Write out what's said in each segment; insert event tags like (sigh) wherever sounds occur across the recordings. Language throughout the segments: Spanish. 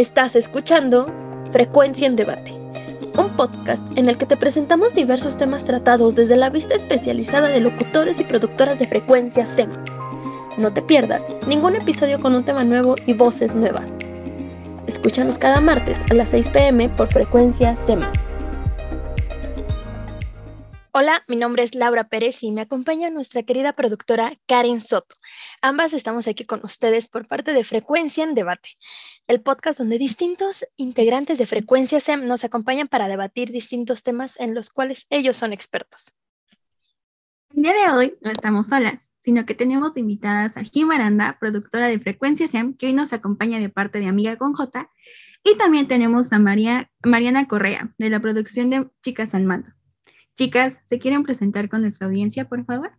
Estás escuchando Frecuencia en Debate, un podcast en el que te presentamos diversos temas tratados desde la vista especializada de locutores y productoras de frecuencia SEM. No te pierdas ningún episodio con un tema nuevo y voces nuevas. Escúchanos cada martes a las 6 pm por frecuencia SEM. Hola, mi nombre es Laura Pérez y me acompaña nuestra querida productora Karen Soto. Ambas estamos aquí con ustedes por parte de Frecuencia en Debate, el podcast donde distintos integrantes de Frecuencia SEM nos acompañan para debatir distintos temas en los cuales ellos son expertos. El día de hoy no estamos solas, sino que tenemos invitadas a Jim Aranda, productora de Frecuencia SEM, que hoy nos acompaña de parte de Amiga con J, y también tenemos a María, Mariana Correa, de la producción de Chicas al Mando. Chicas, ¿se quieren presentar con nuestra audiencia, por favor?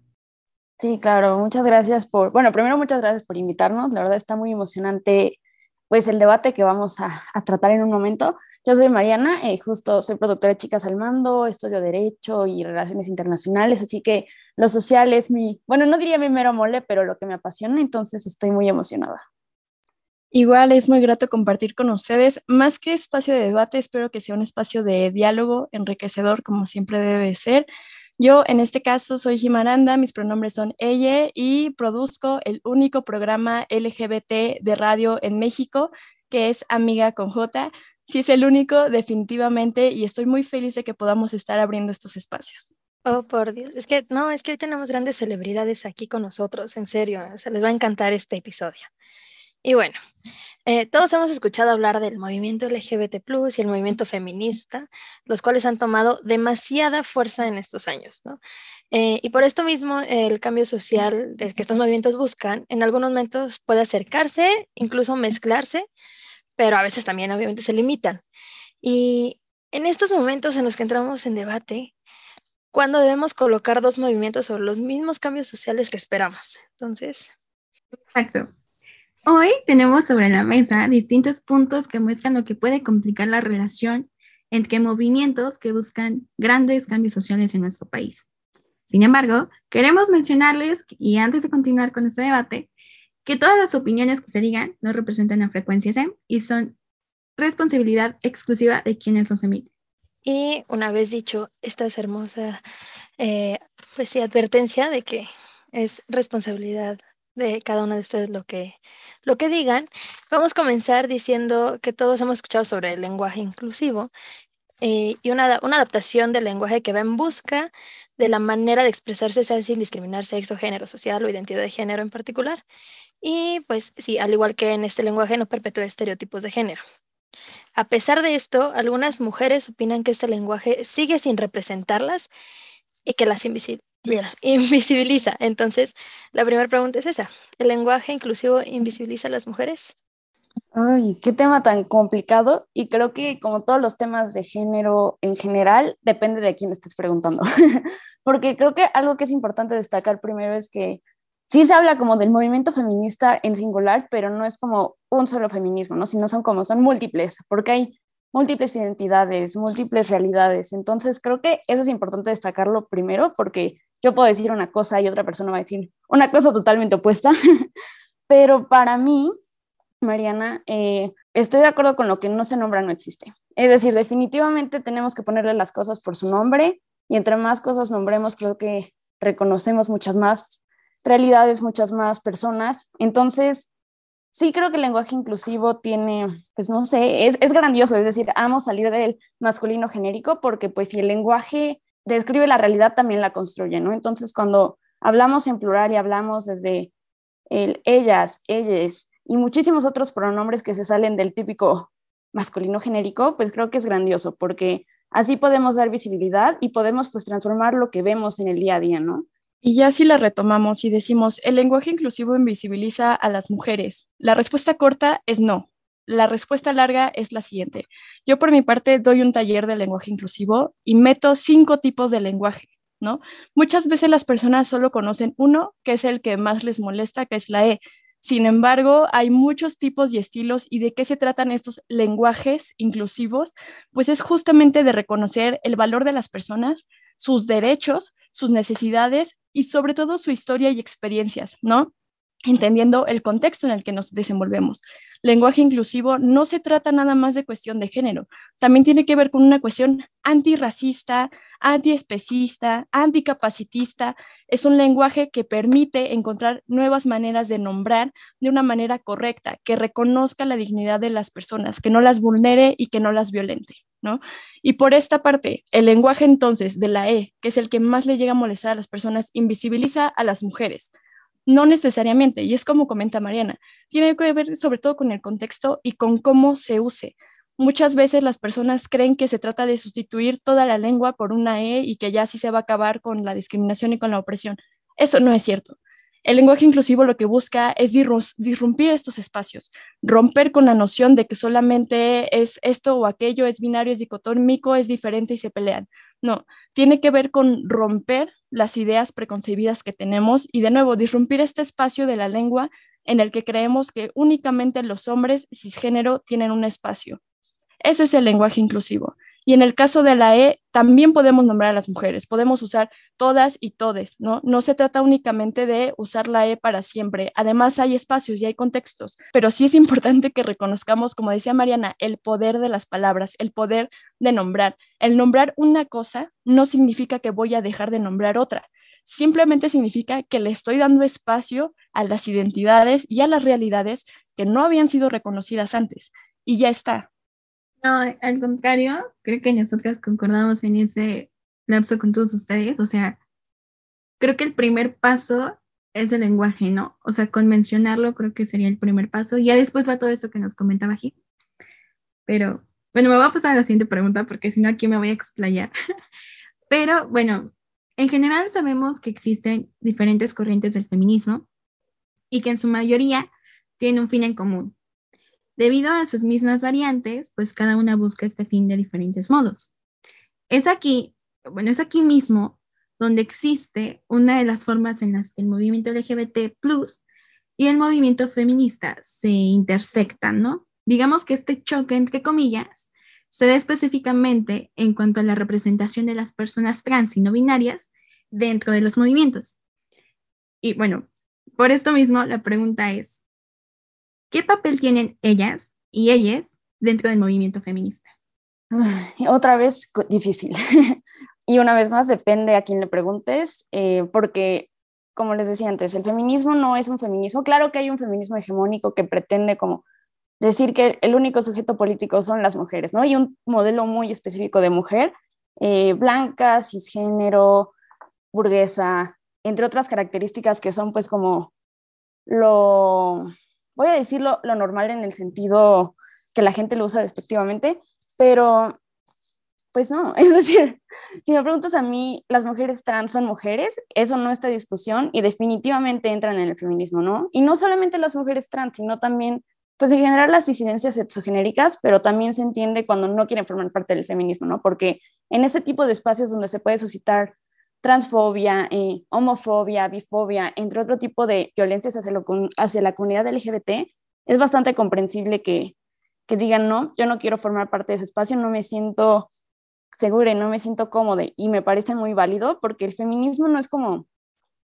Sí, claro, muchas gracias por, bueno, primero muchas gracias por invitarnos, la verdad está muy emocionante pues el debate que vamos a, tratar en un momento. Yo soy Mariana, eh, justo soy productora de Chicas al Mando, estudio Derecho y Relaciones Internacionales, así que lo social es mi, bueno, no diría mi mero mole, pero lo que me apasiona, entonces estoy muy emocionada. Igual es muy grato compartir con ustedes. Más que espacio de debate, espero que sea un espacio de diálogo enriquecedor, como siempre debe ser. Yo en este caso soy Jimaranda, mis pronombres son ella y produzco el único programa LGBT de radio en México, que es Amiga con J. Sí es el único, definitivamente, y estoy muy feliz de que podamos estar abriendo estos espacios. Oh, por Dios. Es que no, es que hoy tenemos grandes celebridades aquí con nosotros, en serio. Se les va a encantar este episodio. Y bueno, eh, todos hemos escuchado hablar del movimiento LGBT y el movimiento feminista, los cuales han tomado demasiada fuerza en estos años, ¿no? Eh, y por esto mismo, el cambio social que estos movimientos buscan, en algunos momentos puede acercarse, incluso mezclarse, pero a veces también obviamente se limitan. Y en estos momentos en los que entramos en debate, ¿cuándo debemos colocar dos movimientos sobre los mismos cambios sociales que esperamos? Entonces. Exacto. Hoy tenemos sobre la mesa distintos puntos que muestran lo que puede complicar la relación entre movimientos que buscan grandes cambios sociales en nuestro país. Sin embargo, queremos mencionarles, y antes de continuar con este debate, que todas las opiniones que se digan no representan la frecuencia SEM y son responsabilidad exclusiva de quienes los emiten. Y una vez dicho esta es hermosa eh, pues advertencia de que es responsabilidad de cada uno de ustedes lo que, lo que digan. Vamos a comenzar diciendo que todos hemos escuchado sobre el lenguaje inclusivo eh, y una, una, adaptación del lenguaje que va en busca de la manera de expresarse sin discriminar sexo, género social o identidad de género en particular. Y pues sí, al igual que en este lenguaje no perpetúa estereotipos de género. A pesar de esto, algunas mujeres opinan que este lenguaje sigue sin representarlas y que las invisibiliza. (laughs) Entonces, la primera pregunta es esa. ¿El lenguaje inclusivo invisibiliza a las mujeres? Ay, qué tema tan complicado y creo que como todos los temas de género en general, depende de quién estés preguntando. (laughs) Porque creo que algo que es importante destacar primero es que sí se habla como del movimiento feminista en singular, pero no es como un solo feminismo, ¿no? Sino son como, son múltiples, porque hay múltiples identidades, múltiples realidades. Entonces creo que eso es importante destacarlo primero porque yo puedo decir una cosa y otra persona va a decir una cosa totalmente opuesta, (laughs) pero para mí, Mariana, eh, estoy de acuerdo con lo que no se nombra no existe. Es decir, definitivamente tenemos que ponerle las cosas por su nombre y entre más cosas nombremos, creo que reconocemos muchas más realidades, muchas más personas. Entonces, sí creo que el lenguaje inclusivo tiene, pues no sé, es, es grandioso, es decir, amo salir del masculino genérico porque pues si el lenguaje describe la realidad, también la construye, ¿no? Entonces, cuando hablamos en plural y hablamos desde el ellas, ellas y muchísimos otros pronombres que se salen del típico masculino genérico, pues creo que es grandioso porque así podemos dar visibilidad y podemos pues transformar lo que vemos en el día a día, ¿no? Y ya si la retomamos y decimos, el lenguaje inclusivo invisibiliza a las mujeres, la respuesta corta es no. La respuesta larga es la siguiente. Yo por mi parte doy un taller de lenguaje inclusivo y meto cinco tipos de lenguaje, ¿no? Muchas veces las personas solo conocen uno, que es el que más les molesta, que es la E. Sin embargo, hay muchos tipos y estilos y de qué se tratan estos lenguajes inclusivos, pues es justamente de reconocer el valor de las personas, sus derechos, sus necesidades y sobre todo su historia y experiencias, ¿no? Entendiendo el contexto en el que nos desenvolvemos. Lenguaje inclusivo no se trata nada más de cuestión de género, también tiene que ver con una cuestión antirracista, antiespecista, anticapacitista. Es un lenguaje que permite encontrar nuevas maneras de nombrar de una manera correcta, que reconozca la dignidad de las personas, que no las vulnere y que no las violente. ¿No? Y por esta parte, el lenguaje entonces de la E, que es el que más le llega a molestar a las personas, invisibiliza a las mujeres, no necesariamente, y es como comenta Mariana, tiene que ver sobre todo con el contexto y con cómo se use. Muchas veces las personas creen que se trata de sustituir toda la lengua por una E y que ya así se va a acabar con la discriminación y con la opresión. Eso no es cierto. El lenguaje inclusivo lo que busca es disrumpir estos espacios, romper con la noción de que solamente es esto o aquello, es binario, es dicotómico, es diferente y se pelean. No, tiene que ver con romper las ideas preconcebidas que tenemos y de nuevo disrumpir este espacio de la lengua en el que creemos que únicamente los hombres cisgénero tienen un espacio. Eso es el lenguaje inclusivo. Y en el caso de la E, también podemos nombrar a las mujeres, podemos usar todas y todes, ¿no? No se trata únicamente de usar la E para siempre. Además, hay espacios y hay contextos, pero sí es (laughs) importante que reconozcamos, como decía Mariana, el poder de las palabras, el poder de nombrar. El nombrar una cosa no significa que voy a dejar de nombrar otra. Simplemente significa que le estoy dando espacio a las identidades y a las realidades que no habían sido reconocidas antes. Y ya está, no, al contrario, creo que nosotras concordamos en ese lapso con todos ustedes. O sea, creo que el primer paso es el lenguaje, ¿no? O sea, con mencionarlo creo que sería el primer paso. Ya después va todo esto que nos comentaba aquí. Pero, bueno, me voy a pasar a la siguiente pregunta porque si no aquí me voy a explayar. (laughs) Pero, bueno, en general sabemos que existen diferentes corrientes del feminismo y que en su mayoría tienen un fin en común, Debido a sus mismas variantes, pues cada una busca este fin de diferentes modos. Es aquí, bueno, es aquí mismo donde existe una de las formas en las que el movimiento LGBT y el movimiento feminista se intersectan, ¿no? Digamos que este choque, entre comillas, se da específicamente en cuanto a la representación de las personas trans y no binarias dentro de los movimientos. Y bueno, por esto mismo la pregunta es, ¿Qué papel tienen ellas y ellas dentro del movimiento feminista? Otra vez difícil. (laughs) y una vez más depende a quién le preguntes, eh, porque como les decía antes, el feminismo no es un feminismo. Claro que hay un feminismo hegemónico que pretende como decir que el único sujeto político son las mujeres, ¿no? Y un modelo muy específico de mujer, eh, blanca, cisgénero, burguesa, entre otras características que son pues como lo voy a decirlo lo normal en el sentido que la gente lo usa despectivamente, pero pues no, (laughs) es decir, si me preguntas a mí, las mujeres trans son mujeres, eso no está discusión y definitivamente entran en el feminismo, ¿no? Y no solamente las mujeres trans, sino también, pues en general las disidencias exogenéricas, pero también se entiende cuando no quieren formar parte del feminismo, ¿no? Porque en ese tipo de espacios donde se puede suscitar transfobia, eh, homofobia, bifobia, entre otro tipo de violencias hacia, la comunidad LGBT, es bastante comprensible que, que digan, no, yo no quiero formar parte de ese espacio, no me siento segura y no me siento cómoda y me parece muy válido porque el feminismo no es como,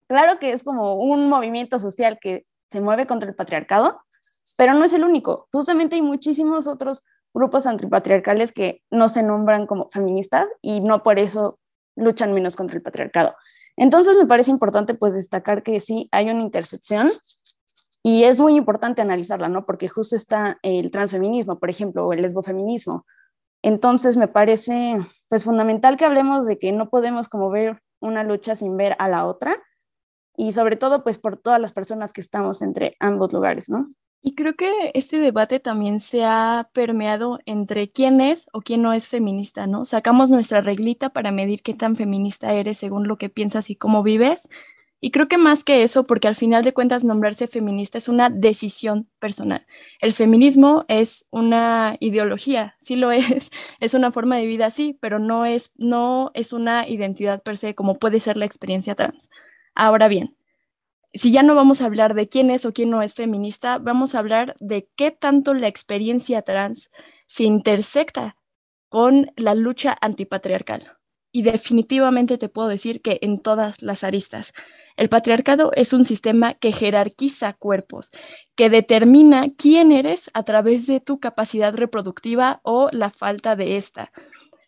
claro que es como un movimiento social que se mueve contra el patriarcado, pero no es el único. Justamente hay muchísimos otros grupos antipatriarcales que no se nombran como feministas y no por eso luchan menos contra el patriarcado. Entonces me parece importante pues destacar que sí hay una intersección y es muy importante analizarla, ¿no? Porque justo está el transfeminismo, por ejemplo, o el lesbofeminismo. Entonces me parece pues fundamental que hablemos de que no podemos como ver una lucha sin ver a la otra y sobre todo pues por todas las personas que estamos entre ambos lugares, ¿no? Y creo que este debate también se ha permeado entre quién es o quién no es feminista, ¿no? Sacamos nuestra reglita para medir qué tan feminista eres según lo que piensas y cómo vives. Y creo que más que eso, porque al final de cuentas nombrarse feminista es una decisión personal. El feminismo es una ideología, sí lo (laughs) es, es una forma de vida, sí, pero no es, no es una identidad per se como puede ser la experiencia trans. Ahora bien, si ya no vamos a hablar de quién es o quién no es feminista, vamos a hablar de qué tanto la experiencia trans se intersecta con la lucha antipatriarcal. Y definitivamente te puedo decir que en todas las aristas. El patriarcado es un sistema que jerarquiza cuerpos, que determina quién eres a través de tu capacidad reproductiva o la falta de esta.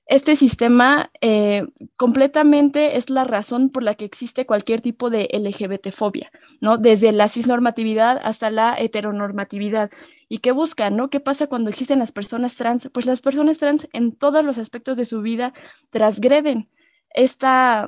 Este sistema eh, completamente es la razón por la que existe cualquier tipo de LGBTfobia, ¿no? Desde la cisnormatividad hasta la heteronormatividad. ¿Y qué buscan, no? ¿Qué pasa cuando existen las personas trans? Pues las personas trans en todos los aspectos de su vida transgreden esta,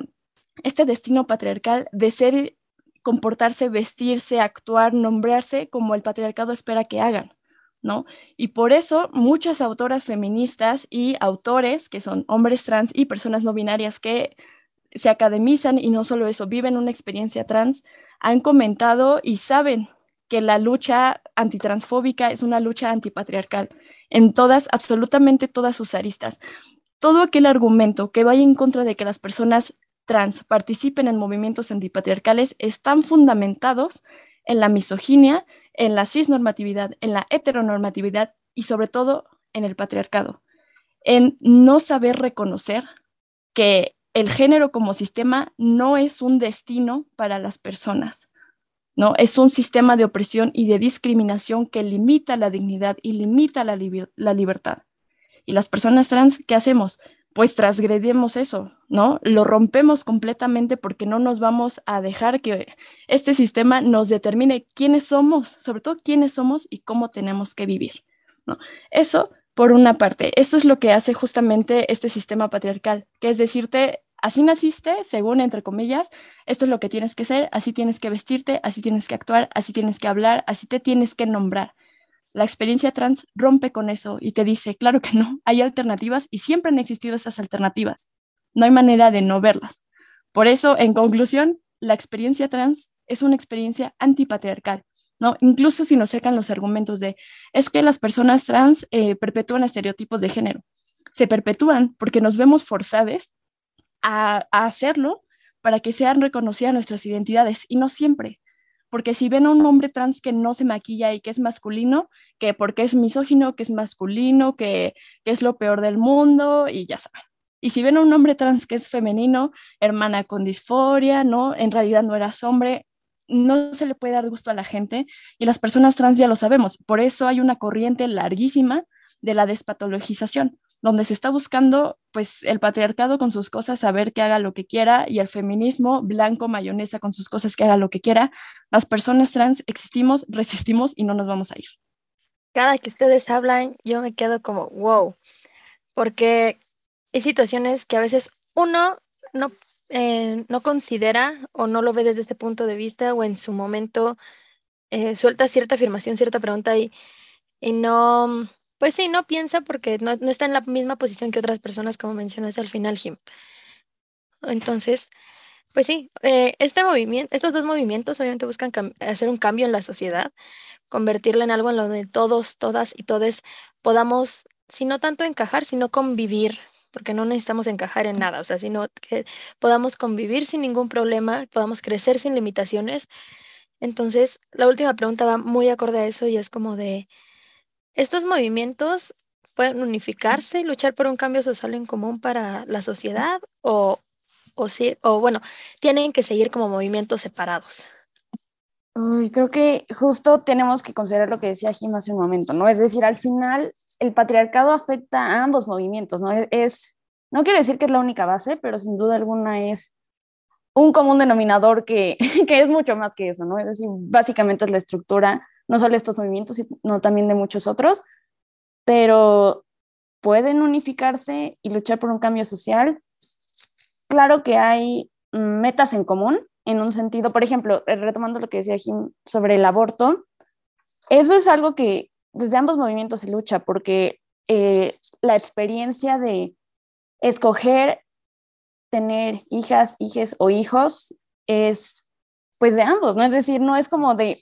este destino patriarcal de ser, comportarse, vestirse, actuar, nombrarse como el patriarcado espera que hagan. ¿No? Y por eso muchas autoras feministas y autores, que son hombres trans y personas no binarias que se academizan y no solo eso, viven una experiencia trans, han comentado y saben que la lucha antitransfóbica es una lucha antipatriarcal en todas, absolutamente todas sus aristas. Todo aquel argumento que vaya en contra de que las personas trans participen en movimientos antipatriarcales están fundamentados en la misoginia, en la cisnormatividad, en la heteronormatividad y sobre todo en el patriarcado, en no saber reconocer que el género como sistema no es un destino para las personas, ¿no? Es un sistema de opresión y de discriminación que limita la dignidad y limita la, la libertad. Y las personas trans, ¿qué hacemos? Pues transgredimos eso, ¿no? Lo rompemos completamente porque no nos vamos a dejar que este sistema nos determine quiénes somos, sobre todo quiénes somos y cómo tenemos que vivir, ¿no? Eso por una parte, eso es lo que hace justamente este sistema patriarcal, que es decirte, así naciste, según entre comillas, esto es lo que tienes que ser, así tienes que vestirte, así tienes que actuar, así tienes que hablar, así te tienes que nombrar la experiencia trans rompe con eso y te dice, claro que no, hay alternativas y siempre han existido esas alternativas. No hay manera de no verlas. Por eso, en conclusión, la experiencia trans es una experiencia antipatriarcal, ¿no? Incluso si nos sacan los argumentos de, es que las personas trans eh, perpetúan estereotipos de género. Se perpetúan porque nos vemos forzadas a hacerlo para que sean reconocidas nuestras identidades y no siempre porque si ven a un hombre trans que no se maquilla y que es masculino, que porque es misógino, que es masculino, que, es lo peor del mundo y ya saben. Y si ven a un hombre trans que es femenino, hermana con disforia, ¿no? En realidad no eras hombre, no se le puede dar gusto a la gente y las personas trans ya lo sabemos. Por eso hay una corriente larguísima de la despatologización donde se está buscando pues el patriarcado con sus cosas, saber que haga lo que quiera, y el feminismo blanco, mayonesa con sus cosas, que haga lo que quiera. Las personas trans existimos, resistimos y no nos vamos a ir. Cada que ustedes hablan, yo me quedo como, wow, porque hay situaciones que a veces uno no, eh, no considera o no lo ve desde ese punto de vista o en su momento eh, suelta cierta afirmación, cierta pregunta y, y no pues sí, no piensa porque no, está en la misma posición que otras personas, como mencionaste al final, Jim. Entonces, pues sí, eh, este movimiento, estos dos movimientos obviamente buscan hacer un cambio en la sociedad, convertirla en algo en donde todos, todas y todes podamos, si no tanto encajar, sino convivir, porque no necesitamos encajar en nada, o sea, sino que podamos convivir sin ningún problema, podamos crecer sin limitaciones. Entonces, la última pregunta va muy acorde a eso y es como de, estos movimientos pueden unificarse y luchar por un cambio social en común para la sociedad o, o, sí, o bueno, tienen que seguir como movimientos separados. creo que justo tenemos que considerar lo que decía Jim hace un momento, ¿no? Es decir, al final el patriarcado afecta a ambos movimientos, ¿no? Es, no quiero decir que es la única base, pero sin duda alguna es un común denominador que, (laughs) que es mucho más que eso, ¿no? Es decir, básicamente es la estructura no solo estos movimientos, sino también de muchos otros, pero pueden unificarse y luchar por un cambio social. Claro que hay metas en común, en un sentido, por ejemplo, eh, retomando lo que decía Jim sobre el aborto, eso es algo que desde ambos movimientos se lucha, porque eh, la experiencia de escoger tener hijas, hijes o hijos es pues de ambos, ¿no? Es decir, no es como de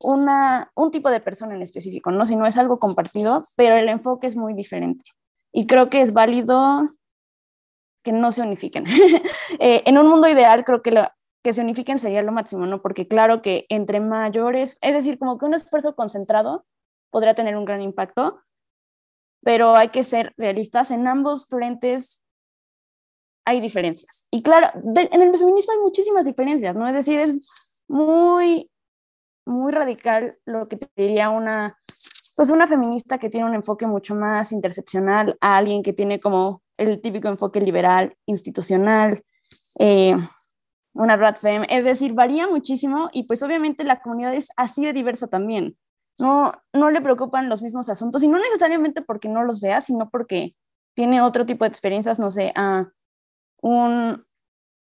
una, un tipo de persona en específico, ¿no? Si no es algo compartido, pero el enfoque es muy diferente. Y creo que es válido que no se unifiquen. (laughs) Eh, en un mundo ideal, creo que, lo, que se unifiquen sería lo máximo, ¿no? Porque claro que entre mayores, es decir, como que un esfuerzo concentrado podría tener un gran impacto, pero hay que ser realistas. En ambos frentes hay diferencias. Y claro, en el feminismo hay muchísimas diferencias, ¿no? Es decir, es muy, muy radical lo que te diría una, pues una feminista que tiene un enfoque mucho más interseccional a alguien que tiene como el típico enfoque liberal, institucional, eh, una rat femme, es decir, varía muchísimo y pues obviamente la comunidad es así de diversa también. No, no le preocupan los mismos asuntos y no necesariamente porque no los vea, sino porque tiene otro tipo de experiencias, no sé, a un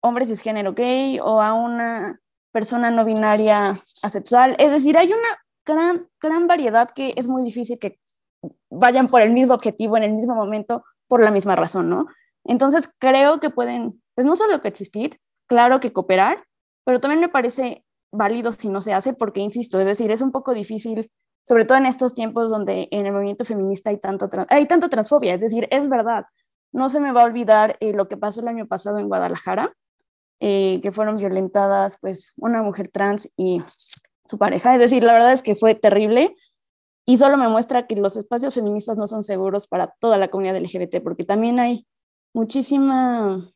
hombre cisgénero gay o a una persona no binaria asexual. Es decir, hay una gran, gran variedad que es muy difícil que vayan por el mismo objetivo en el mismo momento por la misma razón, ¿no? Entonces creo que pueden, pues no solo que existir, claro que cooperar, pero también me parece válido si no se hace porque, insisto, es decir, es un poco difícil, sobre todo en estos tiempos donde en el movimiento feminista hay, tanto, hay tanta transfobia, es decir, es verdad, no se me va a olvidar eh, lo que pasó el año pasado en Guadalajara, eh, que fueron violentadas pues una mujer trans y su pareja, es decir, la verdad es que fue terrible y solo me muestra que los espacios feministas no son seguros para toda la comunidad LGBT, porque también hay muchísima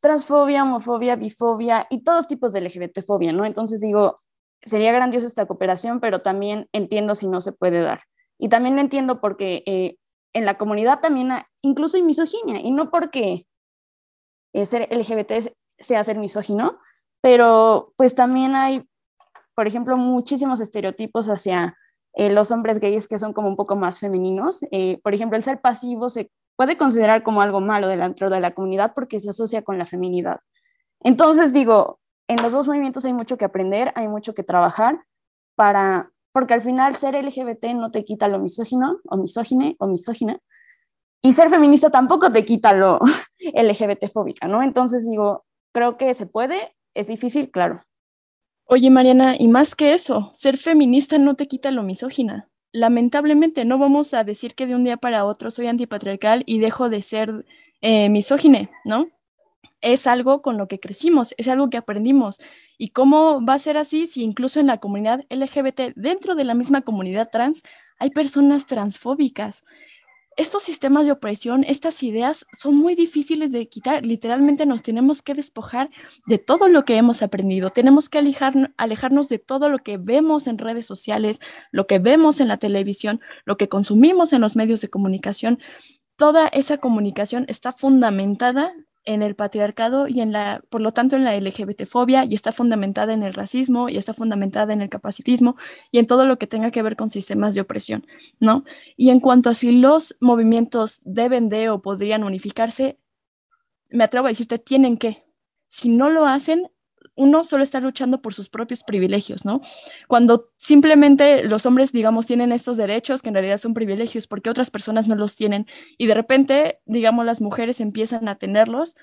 transfobia, homofobia, bifobia y todos tipos de LGBTfobia, ¿no? Entonces digo, sería grandioso esta cooperación, pero también entiendo si no se puede dar. Y también entiendo porque eh, en la comunidad también incluso hay misoginia, y no porque ser LGBT sea ser misógino, pero pues también hay, por ejemplo, muchísimos estereotipos hacia eh, los hombres gays que son como un poco más femeninos. por ejemplo, el ser pasivo se puede considerar como algo malo dentro de la comunidad porque se asocia con la feminidad. Entonces digo, en los dos movimientos hay mucho que aprender, hay mucho que trabajar para, porque al final ser LGBT no te quita lo misógino o misógine o misógina, y ser feminista tampoco te quita lo LGBT fóbica, ¿no? Entonces digo, creo que se puede, es difícil, claro. Oye, Mariana, y más que eso, ser feminista no te quita lo misógina lamentablemente no vamos a decir que de un día para otro soy antipatriarcal y dejo de ser eh, misógine, ¿no? Es algo con lo que crecimos, es algo que aprendimos. ¿Y cómo va a ser así si incluso en la comunidad LGBT, dentro de la misma comunidad trans, hay personas transfóbicas? Estos sistemas de opresión, estas ideas son muy difíciles de quitar. Literalmente nos tenemos que despojar de todo lo que hemos aprendido. Tenemos que alejarnos de todo lo que vemos en redes sociales, lo que vemos en la televisión, lo que consumimos en los medios de comunicación. Toda esa comunicación está fundamentada en el patriarcado y en la, por lo tanto, en la LGBTfobia y está fundamentada en el racismo y está fundamentada en el capacitismo y en todo lo que tenga que ver con sistemas de opresión, ¿no? Y en cuanto a si los movimientos deben de o podrían unificarse, me atrevo a decirte, tienen que. Si no lo hacen, uno solo está luchando por sus propios privilegios, ¿no? Cuando simplemente los hombres, digamos, tienen estos derechos que en realidad son privilegios porque otras personas no los tienen y de repente, digamos, las mujeres empiezan a tenerlos,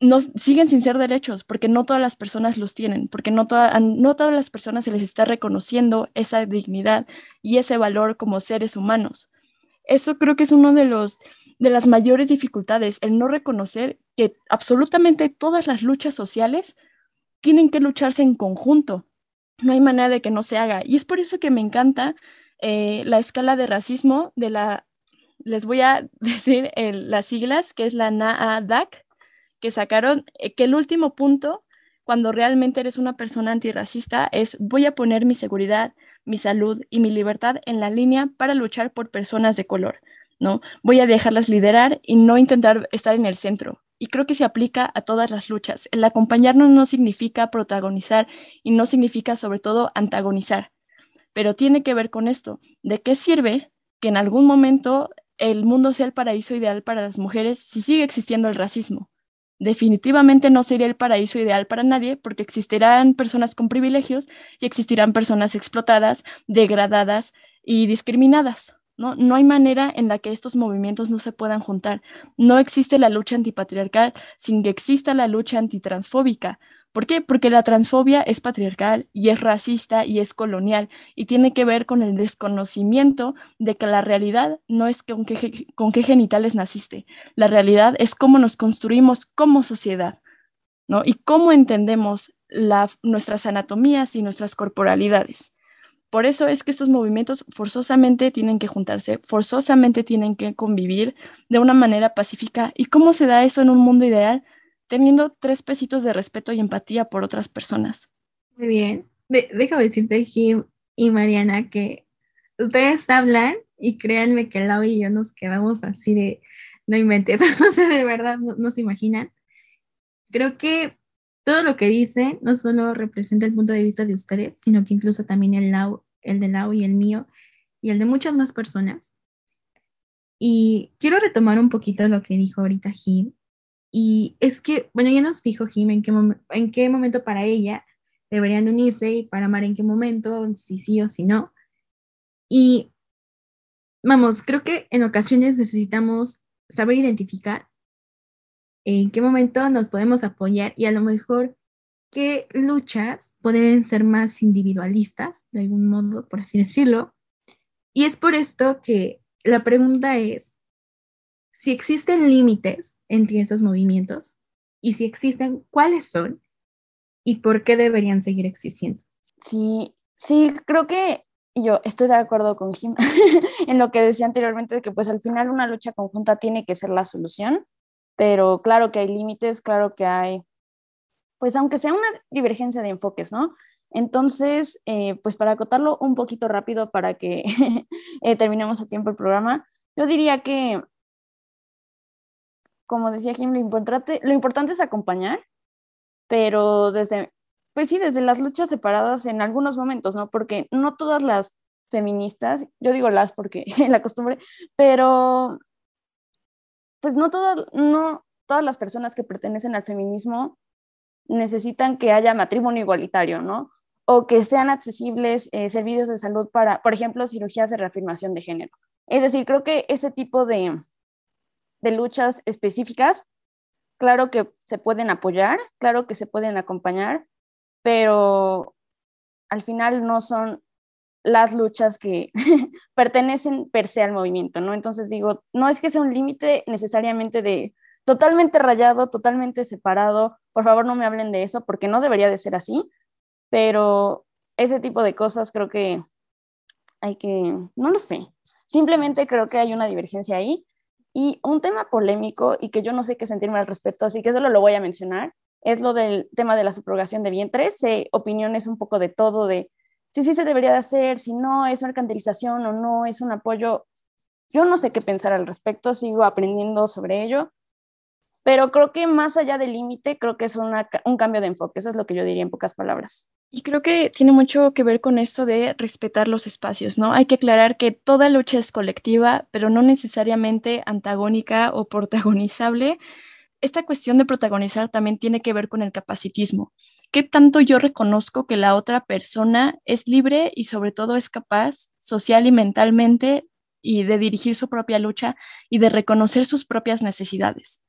no, siguen sin ser derechos porque no todas las personas los tienen, porque no, no todas las personas se les está reconociendo esa dignidad y ese valor como seres humanos. Eso creo que es uno de los de las mayores dificultades, el no reconocer que absolutamente todas las luchas sociales tienen que lucharse en conjunto. No hay manera de que no se haga. Y es por eso que me encanta eh, la escala de racismo de la, les voy a (laughs) decir las siglas, que es la NAADAC, que sacaron, eh, que el último punto, cuando realmente eres una persona antirracista, es voy a poner mi seguridad, mi salud y mi libertad en la línea para luchar por personas de color. ¿no? Voy a dejarlas liderar y no intentar estar en el centro y creo que se aplica a todas las luchas. El acompañarnos no significa protagonizar y no significa sobre todo antagonizar, pero tiene que ver con esto. ¿De qué sirve que en algún momento el mundo sea el paraíso ideal para las mujeres si sigue existiendo el racismo? Definitivamente no sería el paraíso ideal para nadie porque existirán personas con privilegios y existirán personas explotadas, degradadas y discriminadas. ¿No? hay manera en la que estos movimientos no se puedan juntar. No existe la lucha antipatriarcal sin que exista la lucha antitransfóbica. ¿Por qué? Porque la transfobia es patriarcal y es racista y es colonial y tiene que ver con el desconocimiento de que la realidad no es con qué, con qué genitales naciste. La realidad es cómo nos construimos como sociedad, ¿no? Y cómo entendemos nuestras anatomías y nuestras corporalidades. Por eso es que estos movimientos forzosamente tienen que juntarse, forzosamente tienen que convivir de una manera pacífica. ¿Y cómo se da eso en un mundo ideal? Teniendo tres pesitos de respeto y empatía por otras personas. Muy bien. déjame decirte, Jim y Mariana, que ustedes hablan y créanme que Lau y yo nos quedamos así de, no inventes, (laughs) no sé, de verdad, no, se imaginan. Creo que todo lo que dicen no solo representa el punto de vista de ustedes, sino que incluso también el, Lau, el de Lau y el mío y el de muchas más personas. Y quiero retomar un poquito lo que dijo ahorita Jim. Y es que, bueno, ya nos dijo Jim en qué, en qué momento para ella deberían unirse y para amar en qué momento, si sí o si no. Y vamos, creo que en ocasiones necesitamos saber identificar en qué momento nos podemos apoyar y a lo mejor qué luchas pueden ser más individualistas, de algún modo, por así decirlo. Y es por esto que la pregunta es, si existen límites entre esos movimientos y si existen, ¿cuáles son y por qué deberían seguir existiendo? Sí, sí, creo que yo estoy de acuerdo con Jim (laughs) en lo que decía anteriormente, de que pues al final una lucha conjunta tiene que ser la solución pero claro que hay límites, claro que hay, pues aunque sea una divergencia de enfoques, ¿no? Entonces, eh, pues para acotarlo un poquito rápido para que (laughs) eh, terminemos a tiempo el programa, yo diría que, como decía Jim, lo importante, lo importante es acompañar, pero desde, pues sí, desde las luchas separadas en algunos momentos, ¿no? Porque no todas las feministas, yo digo las porque (laughs) la costumbre, pero pues no, no todas las personas que pertenecen al feminismo necesitan que haya matrimonio igualitario, ¿no? O que sean accesibles eh, servicios de salud para, por ejemplo, cirugías de reafirmación de género. Es decir, creo que ese tipo de, de luchas específicas, claro que se pueden apoyar, claro que se pueden acompañar, pero al final no son las luchas que (laughs) pertenecen per se al movimiento, ¿no? Entonces digo, no es que sea un límite necesariamente de totalmente rayado, totalmente separado, por favor no me hablen de eso porque no debería de ser así, pero ese tipo de cosas creo que hay que, no lo sé, simplemente creo que hay una divergencia ahí y un tema polémico y que yo no sé qué sentirme al respecto, así que solo lo voy a mencionar, es lo del tema de la subrogación de vientres, sé opiniones un poco de todo, de si sí se debería de hacer, si no es mercantilización o no es un apoyo. Yo no sé qué pensar al respecto, sigo aprendiendo sobre ello, pero creo que más allá del límite, creo que es un cambio de enfoque, eso es lo que yo diría en pocas palabras. Y creo que tiene mucho que ver con esto de respetar los espacios, ¿no? Hay que aclarar que toda lucha es colectiva, pero no necesariamente antagónica o protagonizable. Esta cuestión de protagonizar también tiene que ver con el capacitismo qué tanto yo reconozco que la otra persona es libre y sobre todo es capaz social y mentalmente y de dirigir su propia lucha y de reconocer sus propias necesidades.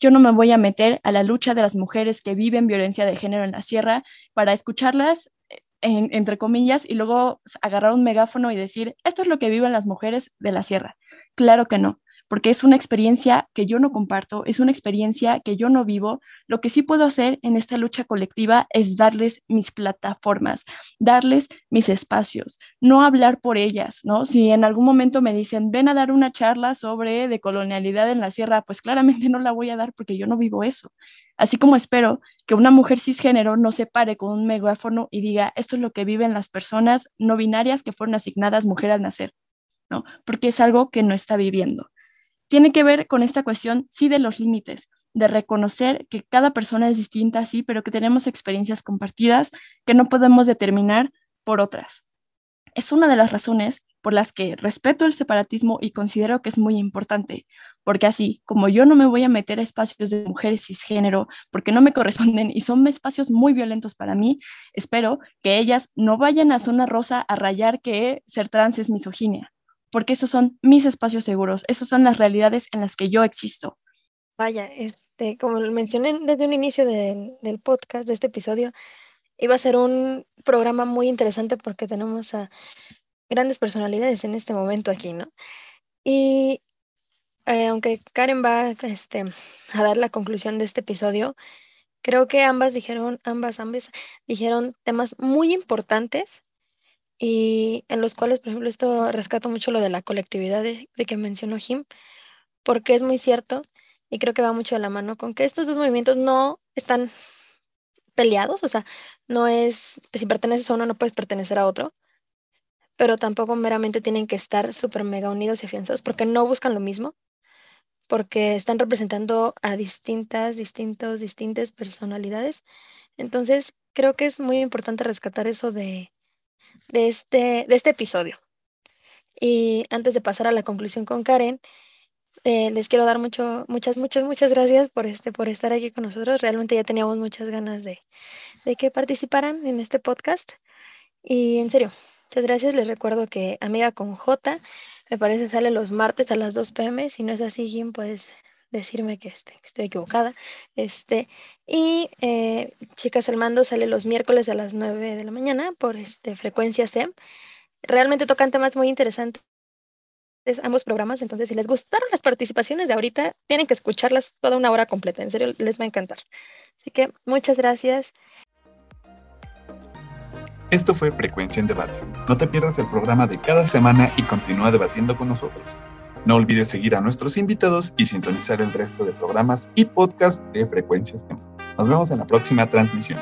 Yo no me voy a meter a la lucha de las mujeres que viven violencia de género en la sierra para escucharlas, eh, entre comillas, y luego agarrar un megáfono y decir, esto es lo que viven las mujeres de la sierra. Claro que no porque es una experiencia que yo no comparto, es una experiencia que yo no vivo. Lo que sí puedo hacer en esta lucha colectiva es darles mis plataformas, darles mis espacios, no hablar por ellas, ¿no? Si en algún momento me dicen, ven a dar una charla sobre decolonialidad en la sierra, pues claramente (laughs) no la voy a dar porque yo no vivo eso. Así como espero que una mujer cisgénero no se pare con un megáfono y diga, esto es lo que viven las personas no binarias que fueron asignadas mujer al nacer, ¿no? Porque es algo que no está viviendo tiene que ver con esta cuestión, sí, de los límites, de reconocer que cada persona es distinta, sí, pero que tenemos experiencias compartidas que no podemos determinar por otras. Es una de las razones por las que respeto el separatismo y considero que es muy importante, porque así como yo no me voy a meter a espacios de mujeres cisgénero porque no me corresponden y son espacios muy violentos para mí, espero que ellas no vayan a zona rosa a rayar que ser trans es misoginia porque esos son mis espacios seguros, esas son las realidades en las que yo existo. Vaya, este, como mencioné desde un inicio del, del podcast, de este episodio, iba a ser un programa muy interesante porque tenemos a grandes personalidades en este momento aquí, ¿no? Y eh, aunque Karen va este, a dar la conclusión de este episodio, creo que ambas dijeron, ambas, ambas dijeron temas muy importantes y en los cuales, por ejemplo, esto rescato mucho lo de la colectividad de, de que mencionó Jim, porque es muy cierto y creo que va mucho a la mano con que estos dos movimientos no están peleados, o sea, no es, si perteneces a uno no puedes pertenecer a otro, pero tampoco meramente tienen que estar súper mega unidos y afianzados porque no buscan lo mismo, porque están representando a distintas, distintos, distintas personalidades. Entonces, creo que es muy importante rescatar eso de, de, este, de este episodio. Y antes de pasar a la conclusión con Karen, eh, les quiero dar mucho, muchas, muchas, muchas gracias por, este, por estar aquí con nosotros. Realmente ya teníamos muchas ganas de, de que participaran en este podcast. Y en serio, muchas gracias. Les recuerdo que Amiga con J, me parece sale los martes a las 2 pm. Si no es así, Jim, puedes decirme que, este, estoy equivocada. Este, y eh, Chicas al Mando sale los miércoles a las 9 de la mañana por este, frecuencia SEM. Realmente tocan temas muy interesantes ambos programas, entonces si les gustaron las participaciones de ahorita, tienen que escucharlas toda una hora completa, en serio les va a encantar. Así que muchas gracias. Esto fue Frecuencia en Debate. No te pierdas el programa de cada semana y continúa debatiendo con nosotros. No olvides seguir a nuestros invitados y sintonizar el resto de programas y podcasts de Frecuencias Nos vemos en la próxima transmisión.